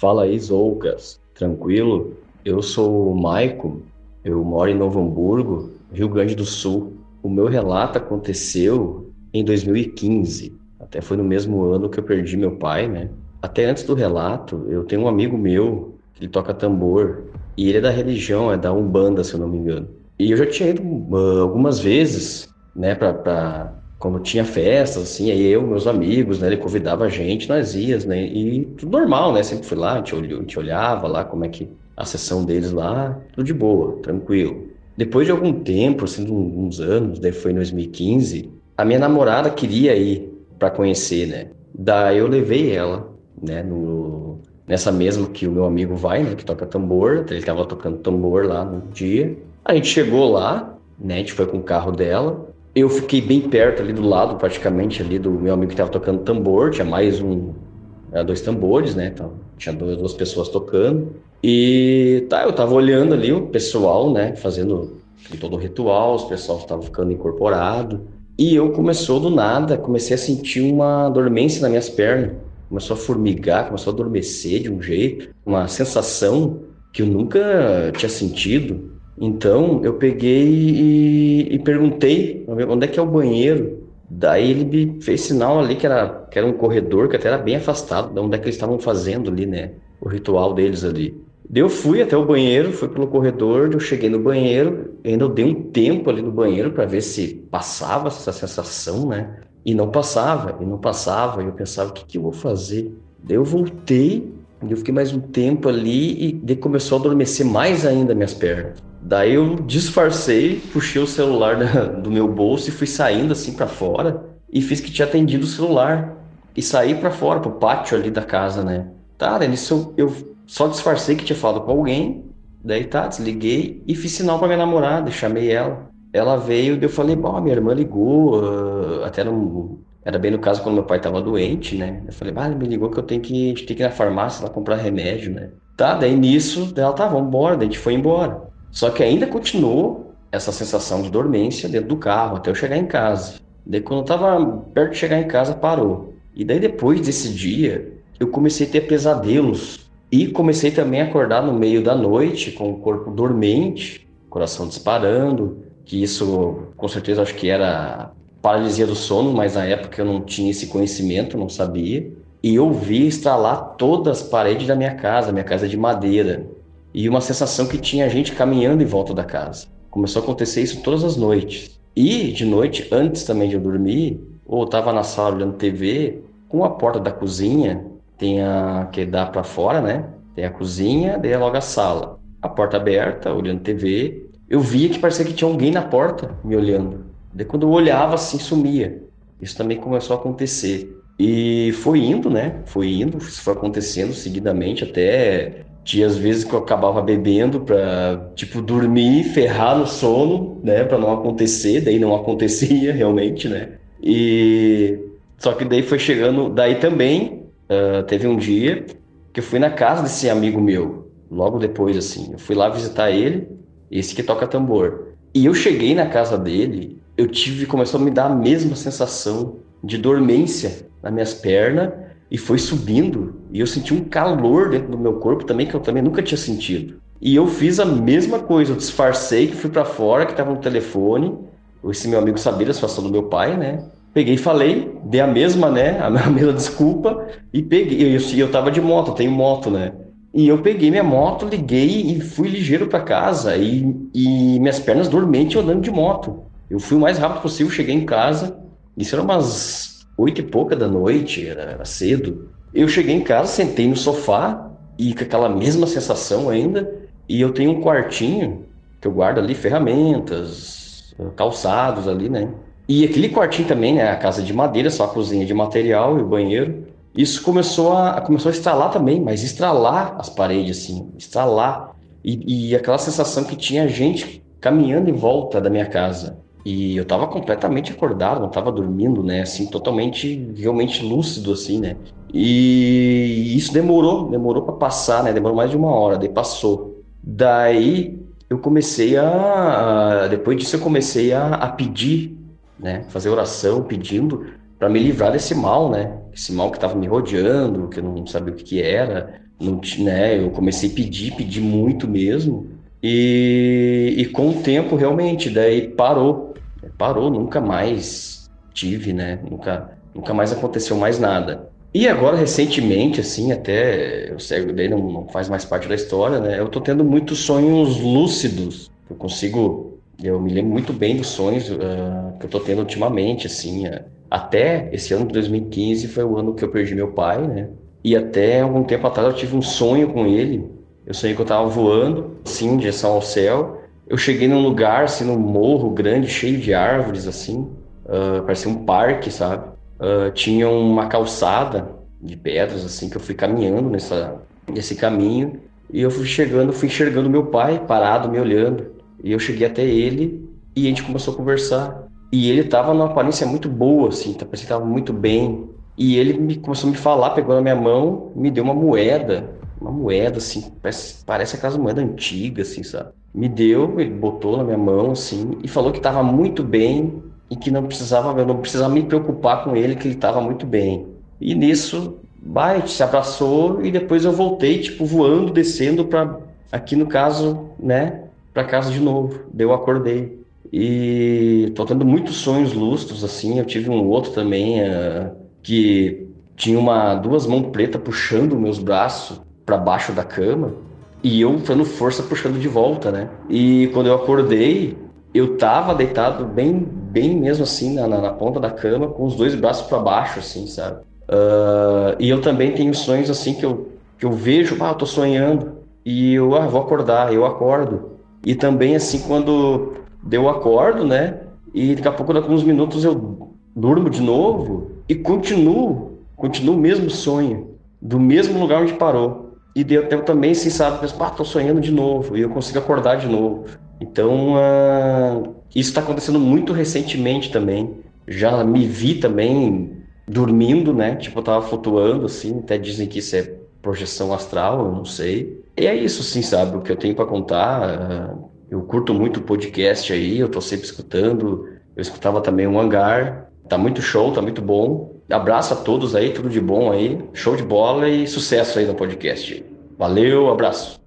Fala aí, Zoucas. Tranquilo? Eu sou o Maico, eu moro em Novo Hamburgo, Rio Grande do Sul. O meu relato aconteceu em 2015. Até foi no mesmo ano que eu perdi meu pai, né? Até antes do relato, eu tenho um amigo meu que ele toca tambor e ele é da religião, é da Umbanda, se eu não me engano. E eu já tinha ido uh, algumas vezes, né, pra, quando tinha festas, assim, aí eu, meus amigos, né, ele convidava a gente, nós ias, né, e tudo normal, né, sempre fui lá, a gente, olhava lá como é que a sessão deles lá, tudo de boa, tranquilo. Depois de algum tempo, assim, uns anos, daí foi em 2015, a minha namorada queria ir para conhecer, né, daí eu levei ela, né, no, nessa mesma que o meu amigo vai, né, que toca tambor, ele estava tocando tambor lá no dia. A gente chegou lá, né, a gente foi com o carro dela. Eu fiquei bem perto ali do lado, praticamente ali do meu amigo que estava tocando tambor, tinha mais um, dois tambores, né, então tinha duas, duas pessoas tocando. E tá, eu tava olhando ali o pessoal, né, fazendo todo o ritual, os pessoal estavam ficando incorporado. E eu começou do nada, comecei a sentir uma dormência nas minhas pernas começou a formigar, começou a adormecer de um jeito, uma sensação que eu nunca tinha sentido. Então eu peguei e, e perguntei onde é que é o banheiro. Daí ele me fez sinal ali que era, que era um corredor que até era bem afastado de onde é que eles estavam fazendo ali, né? O ritual deles ali. Daí eu fui até o banheiro, fui pelo corredor, eu cheguei no banheiro, ainda dei um tempo ali no banheiro para ver se passava essa sensação, né? E não passava, e não passava, e eu pensava, o que, que eu vou fazer? Daí eu voltei, eu fiquei mais um tempo ali, e daí começou a adormecer mais ainda minhas pernas. Daí eu disfarcei, puxei o celular da, do meu bolso e fui saindo assim para fora, e fiz que tinha atendido o celular. E saí para fora, pro pátio ali da casa, né? Tá, nisso eu, eu só disfarcei que tinha falado com alguém, daí tá, desliguei e fiz sinal pra minha namorada, chamei ela ela veio eu falei, bom, minha irmã ligou, uh, até era bem no caso quando meu pai estava doente, né? Eu falei, ah, me ligou que eu tenho que, a gente tem que ir na farmácia lá comprar remédio, né? Tá, daí nisso, ela tá, vamos embora, daí a gente foi embora. Só que ainda continuou essa sensação de dormência dentro do carro até eu chegar em casa. Daí quando eu tava perto de chegar em casa, parou. E daí depois desse dia, eu comecei a ter pesadelos. E comecei também a acordar no meio da noite com o corpo dormente, coração disparando, que isso com certeza acho que era paralisia do sono, mas na época eu não tinha esse conhecimento, não sabia. E eu vi estralar todas as paredes da minha casa, minha casa é de madeira, e uma sensação que tinha gente caminhando em volta da casa. Começou a acontecer isso todas as noites. E de noite, antes também de eu dormir, ou eu estava na sala olhando TV, com a porta da cozinha, tem a que dá para fora, né? Tem a cozinha, daí é logo a sala. A porta aberta, olhando TV, eu via que parecia que tinha alguém na porta me olhando. Daí quando eu olhava assim, sumia. Isso também começou a acontecer. E foi indo, né? Foi indo, isso foi acontecendo seguidamente até tinha às vezes que eu acabava bebendo para tipo dormir, ferrar no sono, né, para não acontecer, daí não acontecia realmente, né? E só que daí foi chegando, daí também uh, teve um dia que eu fui na casa desse amigo meu, logo depois assim, eu fui lá visitar ele esse que toca tambor. E eu cheguei na casa dele, eu tive, começou a me dar a mesma sensação de dormência nas minhas pernas e foi subindo e eu senti um calor dentro do meu corpo também que eu também nunca tinha sentido. E eu fiz a mesma coisa, eu disfarcei que fui para fora, que tava no telefone. Esse meu amigo sabia da situação do meu pai, né? Peguei e falei, dei a mesma, né? A mesma desculpa e peguei. Eu, eu tava de moto, eu tenho moto, né? E eu peguei minha moto, liguei e fui ligeiro para casa. E, e minhas pernas dormentes andando de moto. Eu fui o mais rápido possível, cheguei em casa. Isso era umas oito e pouca da noite, era, era cedo. Eu cheguei em casa, sentei no sofá e com aquela mesma sensação ainda. E eu tenho um quartinho que eu guardo ali ferramentas, calçados ali, né? E aquele quartinho também, né? A casa de madeira, só a cozinha de material e o banheiro. Isso começou a, começou a estralar também, mas estralar as paredes, assim, estralar. E, e aquela sensação que tinha gente caminhando em volta da minha casa. E eu tava completamente acordado, não tava dormindo, né? Assim, totalmente, realmente lúcido, assim, né? E isso demorou, demorou para passar, né? Demorou mais de uma hora, daí passou. Daí eu comecei a, depois disso eu comecei a, a pedir, né? Fazer oração, pedindo para me livrar desse mal, né? Esse mal que estava me rodeando, que eu não sabia o que, que era, não, né? Eu comecei a pedir, pedir muito mesmo. E, e com o tempo, realmente, daí parou. Parou, nunca mais tive, né? Nunca, nunca mais aconteceu mais nada. E agora, recentemente, assim, até, eu sei, daí não, não faz mais parte da história, né? Eu tô tendo muitos sonhos lúcidos. Eu consigo, eu me lembro muito bem dos sonhos uh, que eu tô tendo ultimamente, assim. Uh, até esse ano de 2015 foi o ano que eu perdi meu pai, né? E até algum tempo atrás eu tive um sonho com ele. Eu sonhei que eu tava voando, assim, em direção ao céu. Eu cheguei num lugar, assim, num morro grande, cheio de árvores, assim. Uh, parecia um parque, sabe? uh, tinha uma calçada de pedras, assim, que eu fui caminhando nessa, nesse caminho. E eu fui chegando, fui enxergando meu pai parado, me olhando. E eu cheguei até ele e a gente começou a conversar. E ele tava numa aparência muito boa, assim, parecia que tava muito bem. E ele me, começou a me falar, pegou na minha mão, me deu uma moeda, uma moeda, assim, parece, parece aquelas moedas antigas, assim, sabe? Me deu, ele botou na minha mão, assim, e falou que tava muito bem, e que não precisava, eu não precisava me preocupar com ele, que ele estava muito bem. E nisso, gente se abraçou e depois eu voltei, tipo, voando, descendo para aqui no caso, né, para casa de novo. Daí eu acordei. E tô tendo muitos sonhos lustros, assim. Eu tive um outro também uh, que tinha uma duas mãos pretas puxando meus braços para baixo da cama e eu dando força puxando de volta, né? E quando eu acordei, eu tava deitado bem, bem mesmo assim na, na, na ponta da cama, com os dois braços para baixo, assim, sabe? Uh, e eu também tenho sonhos assim que eu, que eu vejo, ah, eu tô sonhando, e eu ah, vou acordar, eu acordo. E também assim, quando eu acordo, né? E daqui a pouco, daqui a uns minutos, eu durmo de novo e continuo, continuo o mesmo sonho, do mesmo lugar onde parou. E eu, eu também, assim, sabe, penso, ah, tô sonhando de novo, e eu consigo acordar de novo. Então, uh, isso está acontecendo muito recentemente também. Já me vi também dormindo, né? Tipo, eu tava flutuando, assim. Até dizem que isso é projeção astral, eu não sei. E é isso, sim, sabe? O que eu tenho para contar. Uh, eu curto muito podcast aí, eu tô sempre escutando. Eu escutava também o Hangar. Tá muito show, tá muito bom. Abraço a todos aí, tudo de bom aí. Show de bola e sucesso aí no podcast. Valeu, abraço.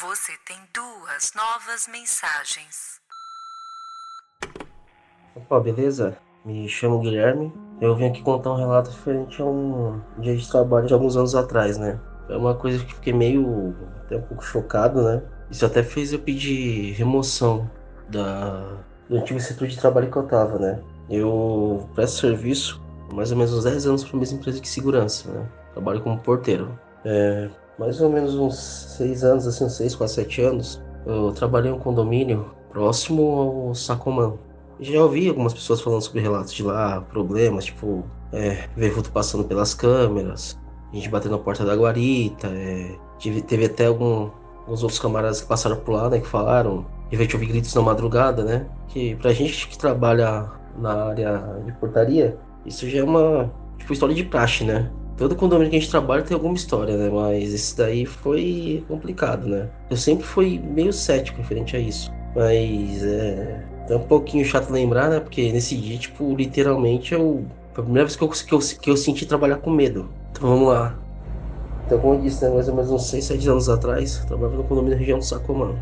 Você tem duas novas mensagens. Opa, beleza? Me chamo Guilherme. Eu vim aqui contar um relato referente a um dia de trabalho de alguns anos atrás, né? É uma coisa que fiquei meio até um pouco chocado, né? Isso até fez eu pedir remoção da do antigo setor de trabalho que eu tava, né? Eu presto serviço há mais ou menos uns 10 anos para a mesma empresa de segurança, né? Trabalho como porteiro. É, mais ou menos uns seis anos, assim, uns seis, quase sete anos, eu trabalhei em um condomínio próximo ao Sacomã. Já ouvi algumas pessoas falando sobre relatos de lá, problemas, tipo, é, ver vulto passando pelas câmeras, a gente batendo na porta da guarita, é, tive, teve até algum, alguns outros camaradas que passaram por lá, né, que falaram, de repente ouvir gritos na madrugada, né, que pra gente que trabalha na área de portaria, isso já é uma, tipo, história de praxe, né, Todo condomínio que a gente trabalha tem alguma história, né? Mas esse daí foi complicado, né? Eu sempre fui meio cético referente a isso. Mas é. É um pouquinho chato lembrar, né? Porque nesse dia, tipo, literalmente eu. Foi a primeira vez que eu, que eu, que eu senti trabalhar com medo. Então vamos lá. Então, como eu disse, né, mais ou menos uns 6, 7 anos atrás, eu trabalhava no condomínio da região do Sacomã.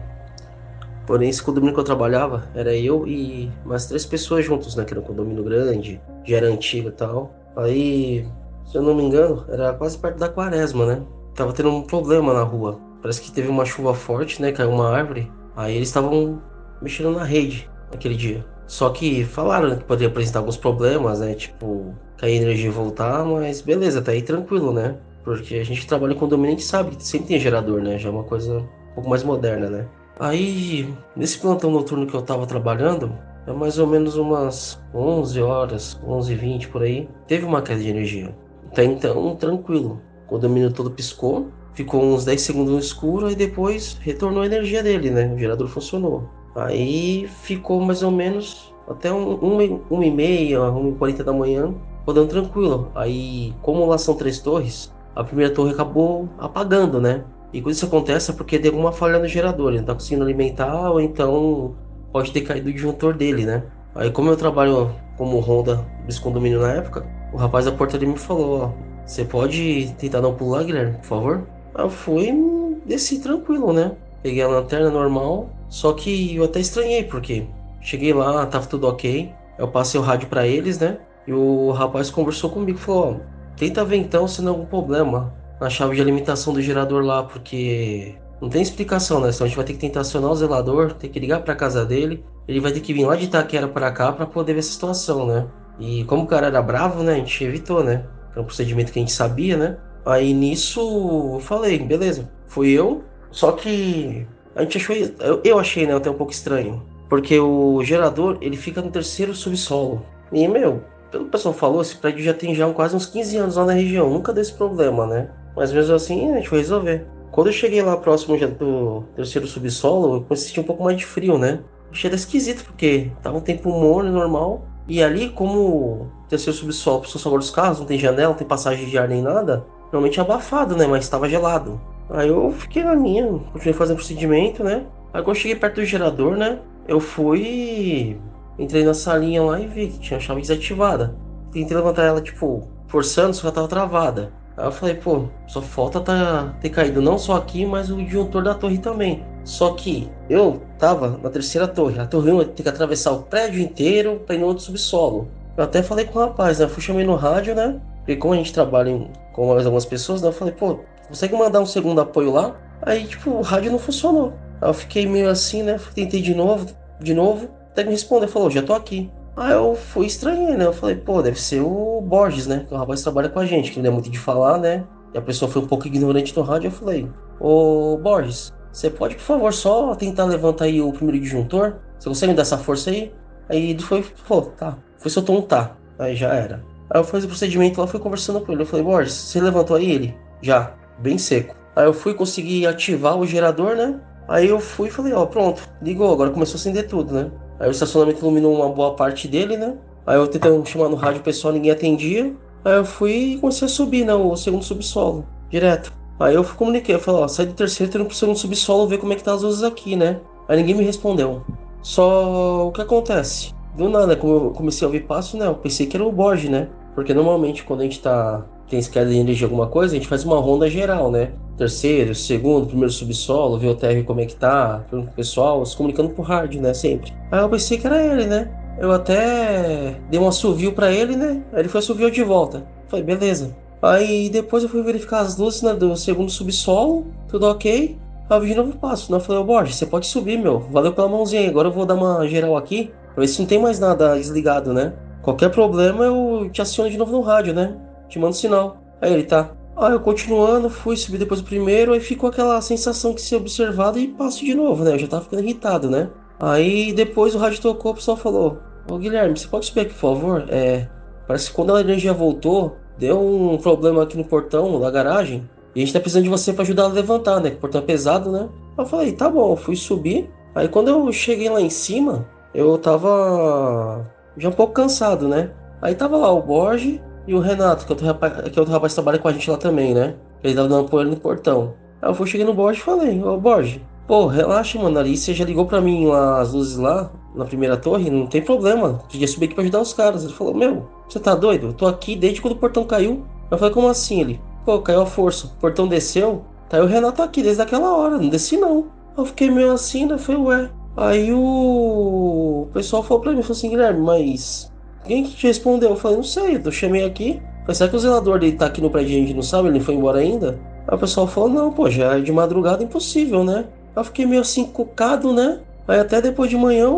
Porém, esse condomínio que eu trabalhava era eu e mais três pessoas juntos, né? Que era um condomínio grande, já era antigo e tal. Aí se eu não me engano, era quase perto da quaresma, né? tava tendo um problema na rua. Parece que teve uma chuva forte, né? Caiu uma árvore. Aí eles estavam mexendo na rede naquele dia. Só que falaram que poderia apresentar alguns problemas, né? Tipo, cair energia e voltar, mas beleza, tá aí tranquilo, né? Porque a gente trabalha com condomínio, a gente sabe que sempre tem gerador, né? Já é uma coisa um pouco mais moderna, né? Aí, nesse plantão noturno que eu tava trabalhando, é mais ou menos umas 11 horas, 11 e 20 por aí, teve uma queda de energia. Até então, tranquilo. O condomínio todo piscou, ficou uns 10 segundos no escuro e depois retornou a energia dele, né? O gerador funcionou. Aí ficou mais ou menos até 1 um, um, e meia, 1 e 40 da manhã, rodando tranquilo. Aí, como lá são três torres, a primeira torre acabou apagando, né? E quando isso acontece é porque deu alguma falha no gerador, ele não tá conseguindo alimentar ou então pode ter caído o disjuntor dele, né? Aí como eu trabalho como ronda desse condomínio na época, o rapaz da portaria me falou, ó, você pode tentar não pular, Guilherme, por favor? Eu fui desci tranquilo, né? Peguei a lanterna normal, só que eu até estranhei, porque cheguei lá, tava tudo ok. Eu passei o rádio para eles, né? E o rapaz conversou comigo, falou: ó, tenta ver então se não algum problema na chave de alimentação do gerador lá, porque não tem explicação, né? Então a gente vai ter que tentar acionar o zelador, ter que ligar para casa dele. Ele vai ter que vir lá de Itaquera para cá para poder ver essa situação, né? E como o cara era bravo, né? A gente evitou, né? Era um procedimento que a gente sabia, né? Aí nisso eu falei, beleza, fui eu. Só que a gente achou, eu achei, né, até um pouco estranho, porque o gerador ele fica no terceiro subsolo. E meu, pelo que o pessoal falou, esse prédio já tem já quase uns 15 anos lá na região, nunca deu esse problema, né? Mas mesmo assim a gente foi resolver. Quando eu cheguei lá próximo do terceiro subsolo, eu comecei a sentir um pouco mais de frio, né? Achei esquisito, porque tava um tempo morno, normal. E ali, como o terceiro subsolo, por favor dos carros, não tem janela, não tem passagem de ar nem nada, realmente abafado, né? Mas estava gelado. Aí eu fiquei na minha, continuei fazendo procedimento, né? Aí quando eu cheguei perto do gerador, né? Eu fui. Entrei na salinha lá e vi que tinha a chave desativada. Tentei levantar ela, tipo, forçando, só que ela tava travada. Aí eu falei, pô, só falta tá, ter caído não só aqui, mas o disjuntor da torre também. Só que eu tava na terceira torre. A torre 1 tem que atravessar o prédio inteiro pra ir no outro subsolo. Eu até falei com o rapaz, né? Fui chamei no rádio, né? Porque como a gente trabalha em, com mais algumas pessoas, né? Eu falei, pô, consegue mandar um segundo apoio lá? Aí, tipo, o rádio não funcionou. Aí eu fiquei meio assim, né? Tentei de novo, de novo. Até me respondeu, falou, já tô aqui. Aí eu fui estranhei, né? Eu falei, pô, deve ser o Borges, né? Que o rapaz trabalha com a gente, que ele é muito de falar, né? E a pessoa foi um pouco ignorante no rádio. Eu falei, ô Borges, você pode, por favor, só tentar levantar aí o primeiro disjuntor? Você consegue me dar essa força aí? Aí ele foi, pô, tá. Foi soltou um tá. Aí já era. Aí eu fiz o procedimento lá, fui conversando com ele. Eu falei, Borges, você levantou aí ele? Já, bem seco. Aí eu fui conseguir ativar o gerador, né? Aí eu fui e falei, ó, pronto, ligou, agora começou a acender tudo, né? Aí o estacionamento iluminou uma boa parte dele, né? Aí eu tentei chamar no rádio o pessoal, ninguém atendia. Aí eu fui e comecei a subir, né? O segundo subsolo, direto. Aí eu comuniquei, eu falei, ó, sai do terceiro, tô indo pro segundo subsolo ver como é que tá as luzes aqui, né? Aí ninguém me respondeu. Só o que acontece? Do nada, como eu comecei a ouvir passo, né? Eu pensei que era o Borges, né? Porque normalmente quando a gente tá. Tem escada de energia alguma coisa, a gente faz uma ronda geral, né? terceiro, segundo, primeiro subsolo, ver o TR como é que tá, o pessoal, se comunicando por rádio, né, sempre. Aí eu pensei que era ele, né? Eu até dei um assovio para ele, né? Aí ele foi assoviou de volta. Falei, beleza. Aí depois eu fui verificar as luzes né, do segundo subsolo, tudo ok. Aí eu vi de novo passo, né? Eu falei, ô Borges, você pode subir, meu. Valeu pela mãozinha. Agora eu vou dar uma geral aqui, pra ver se não tem mais nada desligado, né? Qualquer problema eu te aciono de novo no rádio, né? Te mando sinal. Aí ele tá. Aí eu continuando, fui subir depois do primeiro, aí ficou aquela sensação que se observado e passo de novo, né? Eu já tava ficando irritado, né? Aí depois o rádio tocou, o pessoal falou: Ô Guilherme, você pode subir aqui, por favor? É. Parece que quando a energia voltou, deu um problema aqui no portão da garagem. E a gente tá precisando de você para ajudar a levantar, né? Que o portão é pesado, né? Eu falei, tá bom, fui subir. Aí quando eu cheguei lá em cima, eu tava já um pouco cansado, né? Aí tava lá o Borges e o Renato, que é outro rapaz, que é outro rapaz trabalha com a gente lá também, né? Ele tava dando apoio no portão. Aí eu fui cheguei no Borges e falei, ô Borges, pô, relaxa, mano, ali você já ligou pra mim lá, as luzes lá, na primeira torre, não tem problema. Podia subir aqui pra ajudar os caras. Ele falou, meu, você tá doido? Eu tô aqui desde quando o portão caiu. Eu falei, como assim? Ele, pô, caiu a força, o portão desceu, tá aí o Renato aqui desde aquela hora, não desci não. Eu fiquei meio assim, né? Falei, ué. Aí o... o pessoal falou pra mim, falou assim, Guilherme, mas quem que te respondeu? Eu falei, não sei, eu chamei aqui. Falei, será que o zelador dele tá aqui no prédio e a gente não sabe? Ele foi embora ainda? Aí o pessoal falou, não, pô, já é de madrugada impossível, né? Eu fiquei meio assim, cucado, né? Aí até depois de manhã,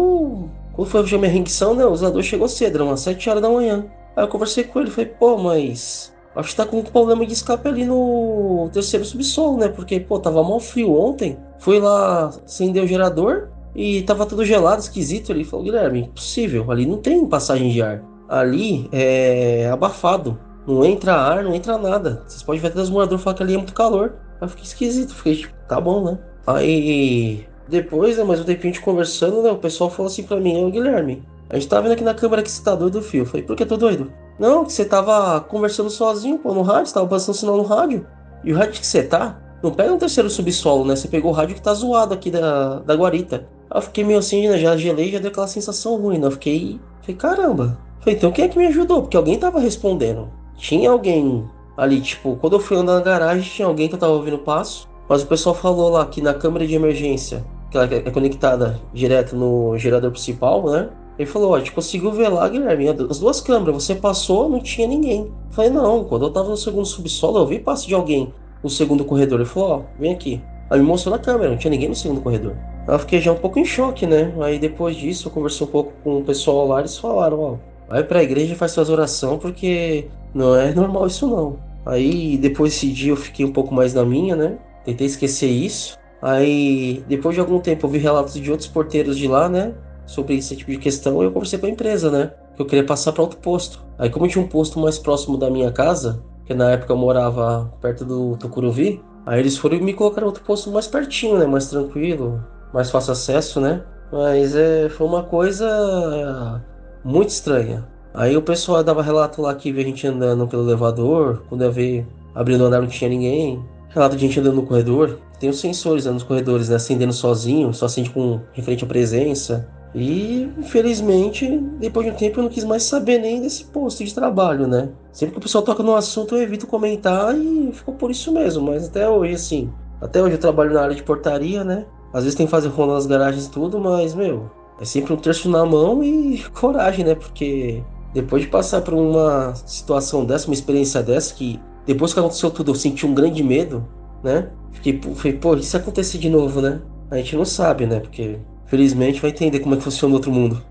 quando foi a minha rendição, né? O usador chegou cedo, era umas 7 horas da manhã. Aí eu conversei com ele, falei, pô, mas acho que tá com um problema de escape ali no terceiro subsolo, né? Porque, pô, tava mal frio ontem. Fui lá acender o gerador e tava tudo gelado, esquisito. Ele falou, Guilherme, impossível, ali não tem passagem de ar. Ali é abafado. Não entra ar, não entra nada. Vocês podem ver até os moradores falar que ali é muito calor. Aí fiquei esquisito, fiquei tipo, tá bom, né? Aí depois, né, mais um tempinho de conversando, né, o pessoal falou assim pra mim, ô Guilherme, a gente tá vendo aqui na câmera que você tá doido, fio. Eu falei, por que tô doido? Não, que você tava conversando sozinho, pô, no rádio, você tava passando sinal no rádio. E o rádio que você tá, não pega um terceiro subsolo, né? Você pegou o rádio que tá zoado aqui da, da guarita. Eu fiquei meio assim, né? Já gelei, já deu aquela sensação ruim, né? Eu fiquei. Falei, caramba. Falei, então quem é que me ajudou? Porque alguém tava respondendo. Tinha alguém ali, tipo, quando eu fui andar na garagem, tinha alguém que eu tava ouvindo passo. Mas o pessoal falou lá que na câmera de emergência, que ela é conectada direto no gerador principal, né? Ele falou, ó, a gente conseguiu ver lá, Guilherme, as duas câmeras, você passou, não tinha ninguém. Eu falei, não, quando eu tava no segundo subsolo, eu vi passo de alguém no segundo corredor. Ele falou, ó, vem aqui. Aí me mostrou na câmera, não tinha ninguém no segundo corredor. Eu fiquei já um pouco em choque, né? Aí depois disso, eu conversei um pouco com o pessoal lá, eles falaram, ó, vai pra igreja e faz suas orações, porque não é normal isso não. Aí depois desse dia eu fiquei um pouco mais na minha, né? Tentei esquecer isso. Aí, depois de algum tempo, eu vi relatos de outros porteiros de lá, né? sobre esse tipo de questão, eu conversei com a empresa, né? Que eu queria passar para outro posto. Aí, como tinha um posto mais próximo da minha casa, que na época eu morava perto do Tucuruvi, aí eles foram e me colocaram outro posto mais pertinho, né? Mais tranquilo, mais fácil acesso, né? Mas é, foi uma coisa muito estranha. Aí o pessoal dava relato lá que via a gente andando pelo elevador, quando eu vi abrindo o andar não tinha ninguém. Relato de gente andando no corredor. Tem os sensores né, nos corredores, né? Acendendo sozinho, só acende com referente à presença. E, infelizmente, depois de um tempo eu não quis mais saber nem desse posto de trabalho, né? Sempre que o pessoal toca no assunto eu evito comentar e ficou por isso mesmo. Mas até hoje, assim, até hoje eu trabalho na área de portaria, né? Às vezes tem que fazer rolo nas garagens e tudo, mas, meu, é sempre um terço na mão e coragem, né? Porque depois de passar por uma situação dessa, uma experiência dessa, que depois que aconteceu tudo eu senti um grande medo, né? Fiquei, falei, pô, e se acontecer de novo, né? A gente não sabe, né? Porque felizmente vai entender como é que funciona o outro mundo.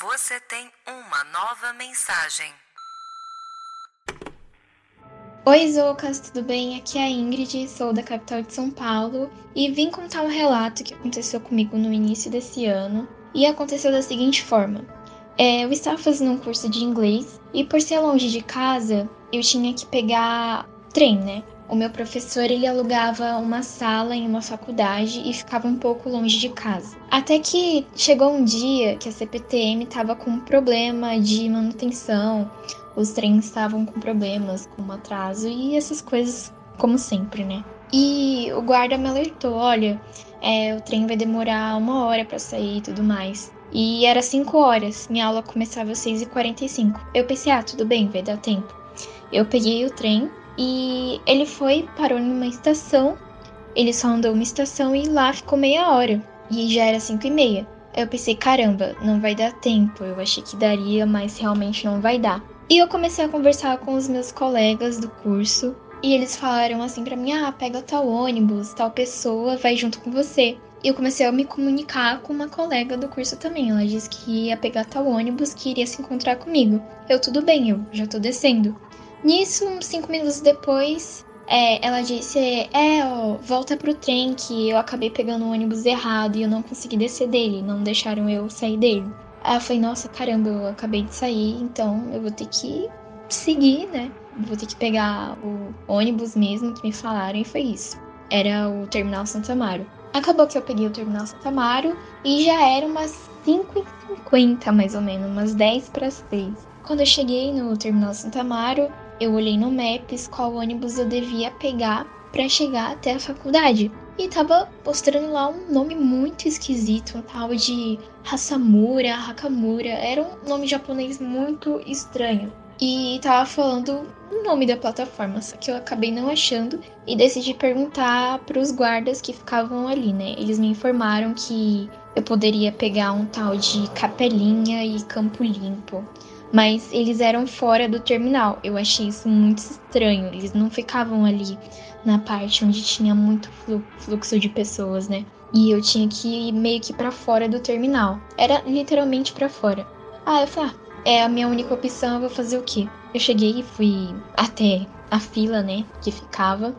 Você tem uma nova mensagem. Oi, Zoucas, tudo bem? Aqui é a Ingrid, sou da capital de São Paulo e vim contar um relato que aconteceu comigo no início desse ano. E aconteceu da seguinte forma: é, eu estava fazendo um curso de inglês e, por ser longe de casa, eu tinha que pegar trem, né? O meu professor ele alugava uma sala em uma faculdade e ficava um pouco longe de casa. Até que chegou um dia que a CPTM estava com um problema de manutenção, os trens estavam com problemas, com atraso e essas coisas, como sempre, né? E o guarda me alertou: olha, é, o trem vai demorar uma hora para sair e tudo mais. E era 5 horas, minha aula começava às 6h45. Eu pensei, ah, tudo bem, vai dar tempo. Eu peguei o trem, e ele foi, parou numa estação. Ele só andou uma estação e lá ficou meia hora. E já era cinco e meia. Aí eu pensei, caramba, não vai dar tempo. Eu achei que daria, mas realmente não vai dar. E eu comecei a conversar com os meus colegas do curso. E eles falaram assim para mim: ah, pega tal ônibus, tal pessoa vai junto com você. E eu comecei a me comunicar com uma colega do curso também. Ela disse que ia pegar tal ônibus que iria se encontrar comigo. Eu, tudo bem, eu já tô descendo. Nisso, uns cinco minutos depois, é, ela disse: É, ó, volta pro trem que eu acabei pegando o ônibus errado e eu não consegui descer dele, não deixaram eu sair dele. Aí eu falei: Nossa, caramba, eu acabei de sair, então eu vou ter que seguir, né? Vou ter que pegar o ônibus mesmo que me falaram e foi isso. Era o Terminal Santa Amaro. Acabou que eu peguei o Terminal Santa Amaro e já era umas 5h50 mais ou menos, umas 10 para as 3. Quando eu cheguei no Terminal Santa Amaro, eu olhei no Maps qual ônibus eu devia pegar para chegar até a faculdade. E tava mostrando lá um nome muito esquisito, um tal de Hasamura, Hakamura. Era um nome japonês muito estranho. E tava falando o nome da plataforma, só que eu acabei não achando e decidi perguntar para os guardas que ficavam ali, né? Eles me informaram que eu poderia pegar um tal de Capelinha e Campo Limpo. Mas eles eram fora do terminal. Eu achei isso muito estranho. Eles não ficavam ali na parte onde tinha muito fluxo de pessoas, né? E eu tinha que ir meio que para fora do terminal. Era literalmente para fora. Ah, eu falei, ah, é a minha única opção, eu vou fazer o quê? Eu cheguei e fui até a fila, né, que ficava.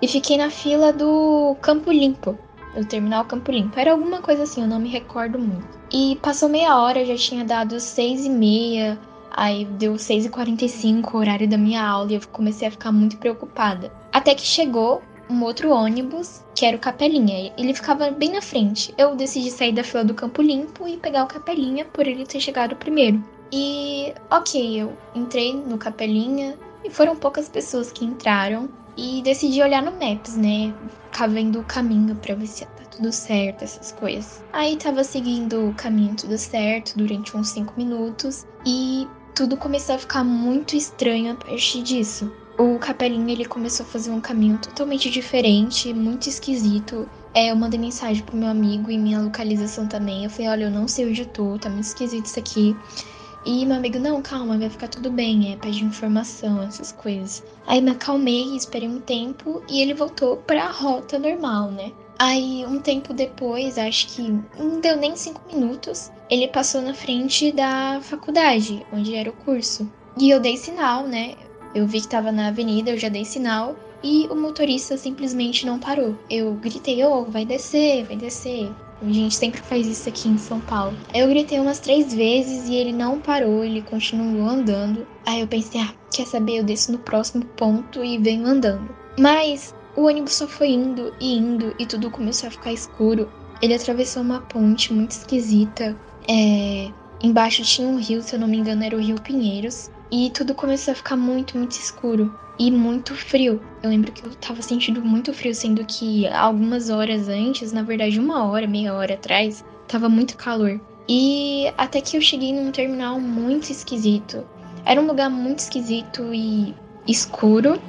E fiquei na fila do Campo Limpo. O terminal Campo Limpo. Era alguma coisa assim, eu não me recordo muito. E passou meia hora, já tinha dado seis e meia. Aí deu 6h45, o horário da minha aula, e eu comecei a ficar muito preocupada. Até que chegou um outro ônibus, que era o Capelinha. Ele ficava bem na frente. Eu decidi sair da fila do Campo Limpo e pegar o Capelinha por ele ter chegado primeiro. E ok, eu entrei no Capelinha e foram poucas pessoas que entraram. E decidi olhar no Maps, né? Ficar vendo o caminho pra ver se tá tudo certo, essas coisas. Aí tava seguindo o caminho tudo certo durante uns 5 minutos. E tudo começou a ficar muito estranho a partir disso. O Capelinha ele começou a fazer um caminho totalmente diferente, muito esquisito. É, eu mandei mensagem pro meu amigo e minha localização também. Eu falei, olha, eu não sei onde eu tô, tá muito esquisito isso aqui. E meu amigo, não, calma, vai ficar tudo bem, é pede informação, essas coisas. Aí me acalmei, esperei um tempo e ele voltou pra rota normal, né? Aí, um tempo depois, acho que não deu nem cinco minutos, ele passou na frente da faculdade, onde era o curso. E eu dei sinal, né? Eu vi que tava na avenida, eu já dei sinal. E o motorista simplesmente não parou. Eu gritei, ô, oh, vai descer, vai descer. A gente sempre faz isso aqui em São Paulo. Eu gritei umas três vezes e ele não parou, ele continuou andando. Aí eu pensei, ah, quer saber? Eu desço no próximo ponto e venho andando. Mas o ônibus só foi indo e indo e tudo começou a ficar escuro. Ele atravessou uma ponte muito esquisita. É... Embaixo tinha um rio, se eu não me engano, era o Rio Pinheiros. E tudo começou a ficar muito, muito escuro e muito frio. Eu lembro que eu tava sentindo muito frio, sendo que algumas horas antes, na verdade, uma hora, meia hora atrás, tava muito calor. E até que eu cheguei num terminal muito esquisito. Era um lugar muito esquisito e escuro.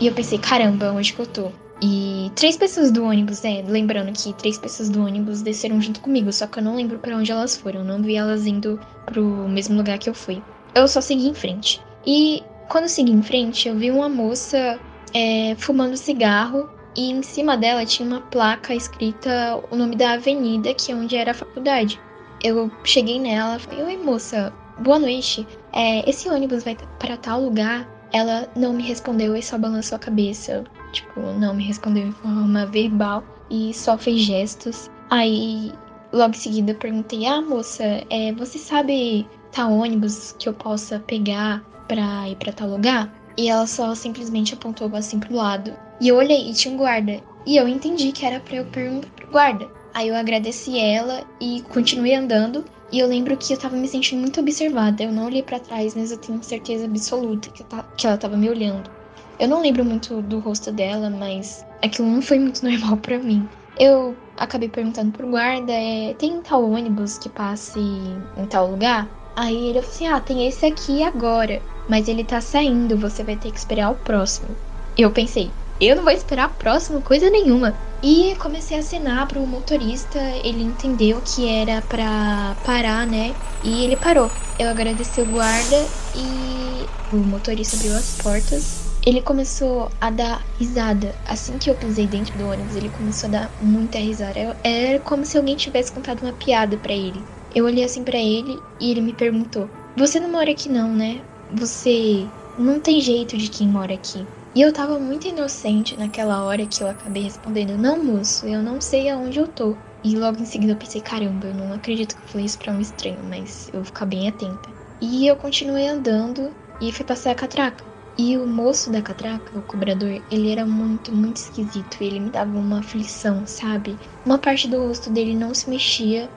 E eu pensei, caramba, onde que eu tô? E três pessoas do ônibus, né? Lembrando que três pessoas do ônibus desceram junto comigo, só que eu não lembro para onde elas foram. Eu não vi elas indo pro mesmo lugar que eu fui. Eu só segui em frente. E quando segui em frente, eu vi uma moça é, fumando cigarro e em cima dela tinha uma placa escrita o nome da avenida, que é onde era a faculdade. Eu cheguei nela, falei: Oi, moça, boa noite. É, esse ônibus vai para tal lugar? Ela não me respondeu e só balançou a cabeça. Tipo, não me respondeu em forma verbal e só fez gestos. Aí, logo em seguida, eu perguntei: Ah, moça, é, você sabe tal ônibus que eu possa pegar pra ir pra tal lugar? E ela só simplesmente apontou assim pro lado. E eu olhei e tinha um guarda. E eu entendi que era pra eu perguntar pro guarda. Aí eu agradeci ela e continuei andando. E eu lembro que eu tava me sentindo muito observada. Eu não olhei para trás, mas eu tenho certeza absoluta que, que ela tava me olhando. Eu não lembro muito do rosto dela, mas aquilo não foi muito normal para mim. Eu acabei perguntando pro guarda, é, tem tal ônibus que passe em tal lugar? Aí ele falou assim: Ah, tem esse aqui agora, mas ele tá saindo, você vai ter que esperar o próximo. Eu pensei, eu não vou esperar o próximo coisa nenhuma. E comecei a acenar pro motorista, ele entendeu que era pra parar, né? E ele parou. Eu agradeci o guarda e o motorista abriu as portas. Ele começou a dar risada. Assim que eu pisei dentro do ônibus, ele começou a dar muita risada. Era como se alguém tivesse contado uma piada para ele. Eu olhei assim para ele e ele me perguntou: Você não mora aqui não, né? Você não tem jeito de quem mora aqui. E eu tava muito inocente naquela hora que eu acabei respondendo: Não, moço, eu não sei aonde eu tô. E logo em seguida eu pensei: Caramba, eu não acredito que eu falei isso pra um estranho, mas eu vou ficar bem atenta. E eu continuei andando e fui passar a catraca. E o moço da catraca, o cobrador, ele era muito, muito esquisito. Ele me dava uma aflição, sabe? Uma parte do rosto dele não se mexia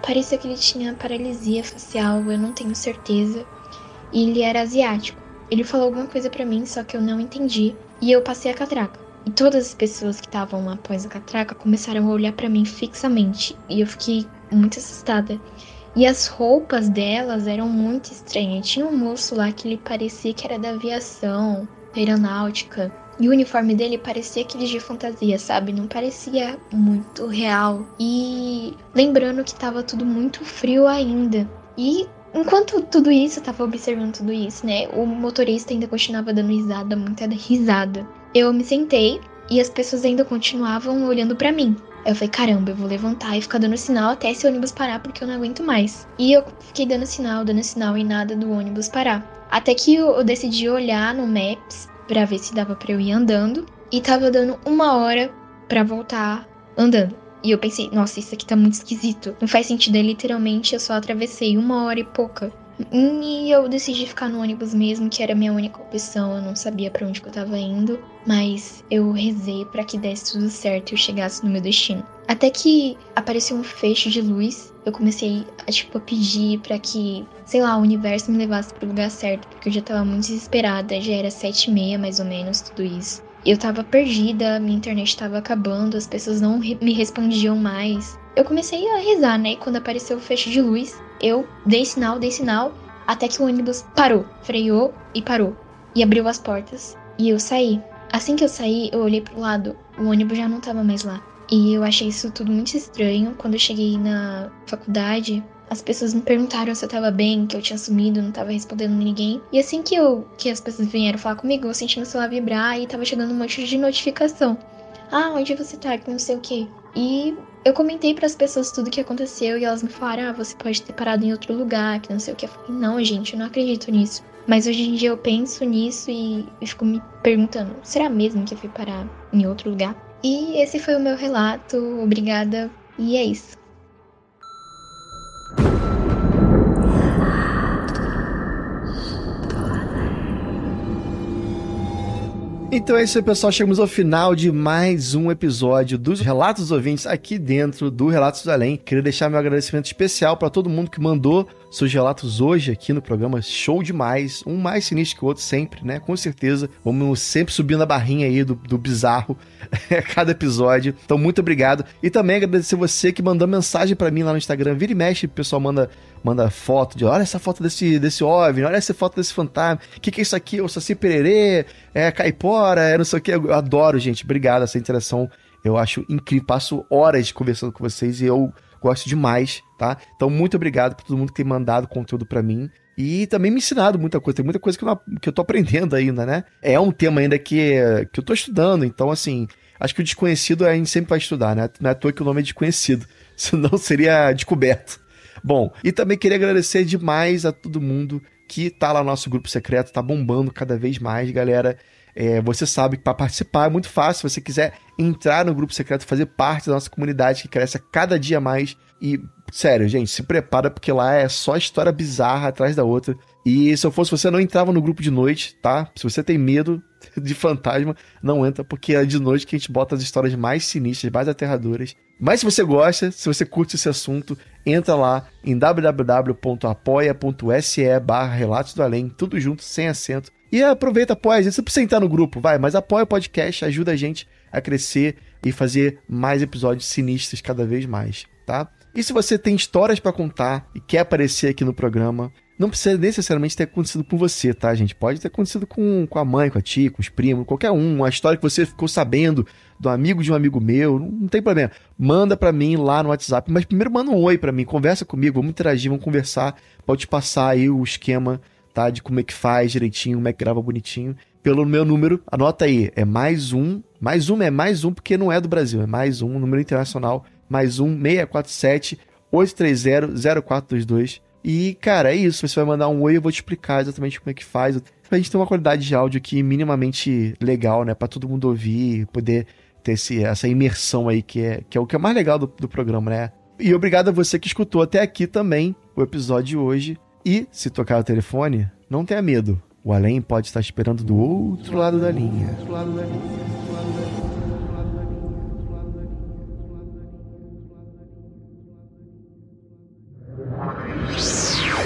Parecia que ele tinha paralisia facial, eu não tenho certeza. E ele era asiático. Ele falou alguma coisa para mim, só que eu não entendi. E eu passei a catraca. E todas as pessoas que estavam após a catraca começaram a olhar para mim fixamente. E eu fiquei muito assustada. E as roupas delas eram muito estranhas. Tinha um moço lá que ele parecia que era da aviação, aeronáutica. E o uniforme dele parecia aquele de fantasia, sabe? Não parecia muito real. E lembrando que tava tudo muito frio ainda. E enquanto tudo isso, eu tava observando tudo isso, né? O motorista ainda continuava dando risada, muita risada. Eu me sentei e as pessoas ainda continuavam olhando para mim. Eu falei, caramba, eu vou levantar e ficar dando sinal até esse ônibus parar porque eu não aguento mais. E eu fiquei dando sinal, dando sinal e nada do ônibus parar. Até que eu, eu decidi olhar no Maps para ver se dava para eu ir andando e tava dando uma hora para voltar andando. E eu pensei, nossa, isso aqui tá muito esquisito. Não faz sentido, é literalmente eu só atravessei uma hora e pouca. E eu decidi ficar no ônibus mesmo, que era a minha única opção. Eu não sabia para onde eu tava indo, mas eu rezei para que desse tudo certo e eu chegasse no meu destino. Até que apareceu um fecho de luz, eu comecei a tipo a pedir para que, sei lá, o universo me levasse pro lugar certo, porque eu já tava muito desesperada, já era sete e meia mais ou menos tudo isso. Eu tava perdida, minha internet tava acabando, as pessoas não re me respondiam mais. Eu comecei a rezar, né? E quando apareceu o fecho de luz, eu dei sinal, dei sinal, até que o ônibus parou, freou e parou. E abriu as portas. E eu saí. Assim que eu saí, eu olhei pro lado, o ônibus já não tava mais lá. E eu achei isso tudo muito estranho. Quando eu cheguei na faculdade, as pessoas me perguntaram se eu tava bem, que eu tinha sumido, não tava respondendo ninguém. E assim que eu que as pessoas vieram falar comigo, eu senti meu celular vibrar e tava chegando um monte de notificação. Ah, onde você tá? Que não sei o que. E eu comentei para as pessoas tudo o que aconteceu e elas me falaram: "Ah, você pode ter parado em outro lugar, que não sei o que". Eu falei: "Não, gente, eu não acredito nisso". Mas hoje em dia eu penso nisso e fico me perguntando: será mesmo que eu fui parar em outro lugar? E esse foi o meu relato. Obrigada. E é isso. you Então é isso aí, pessoal. Chegamos ao final de mais um episódio dos Relatos dos Ouvintes aqui dentro do Relatos do Além. Queria deixar meu agradecimento especial para todo mundo que mandou seus relatos hoje aqui no programa. Show demais. Um mais sinistro que o outro sempre, né? Com certeza. Vamos sempre subindo a barrinha aí do, do bizarro a cada episódio. Então, muito obrigado. E também agradecer você que mandou mensagem para mim lá no Instagram. Vira e mexe, o pessoal manda manda foto de olha essa foto desse, desse OVNI, olha essa foto desse fantasma, o que, que é isso aqui? O Saci Pererê, é caipora, é não sei o que. Eu adoro, gente. Obrigado essa interação. Eu acho incrível. Passo horas conversando com vocês e eu gosto demais, tá? Então, muito obrigado por todo mundo que tem mandado conteúdo para mim. E também me ensinado muita coisa. Tem muita coisa que eu, que eu tô aprendendo ainda, né? É um tema ainda que, que eu tô estudando. Então, assim, acho que o desconhecido a gente sempre vai estudar, né? Não é à toa que o nome é desconhecido. Senão seria descoberto. Bom, e também queria agradecer demais a todo mundo que tá lá no nosso grupo secreto, tá bombando cada vez mais, galera. É, você sabe que para participar é muito fácil. Se você quiser entrar no grupo secreto, fazer parte da nossa comunidade que cresce a cada dia mais. E, sério, gente, se prepara porque lá é só história bizarra atrás da outra. E se eu fosse você, não entrava no grupo de noite, tá? Se você tem medo de fantasma, não entra, porque é de noite que a gente bota as histórias mais sinistras, mais aterradoras. Mas se você gosta, se você curte esse assunto, entra lá em www.apoia.se barra Relatos do Além, tudo junto, sem acento. E aproveita, apoia a. Você precisa entrar no grupo, vai, mas apoia o podcast, ajuda a gente a crescer e fazer mais episódios sinistros cada vez mais, tá? E se você tem histórias para contar e quer aparecer aqui no programa, não precisa necessariamente ter acontecido com você, tá, gente? Pode ter acontecido com, com a mãe, com a tia, com os primos, qualquer um. Uma história que você ficou sabendo do amigo de um amigo meu, não, não tem problema. Manda para mim lá no WhatsApp. Mas primeiro manda um oi para mim, conversa comigo, vamos interagir, vamos conversar. Pode passar aí o esquema, tá? De como é que faz direitinho, como é que grava bonitinho. Pelo meu número, anota aí, é mais um. Mais um é mais um porque não é do Brasil, é mais um, número internacional, mais um, 647 830 0422. E, cara, é isso. Você vai mandar um oi, eu vou te explicar exatamente como é que faz. Pra gente ter uma qualidade de áudio aqui minimamente legal, né? Pra todo mundo ouvir, poder ter esse, essa imersão aí, que é, que é o que é mais legal do, do programa, né? E obrigado a você que escutou até aqui também o episódio de hoje. E, se tocar o telefone, não tenha medo. O além pode estar esperando do outro lado da linha. Do outro lado da linha.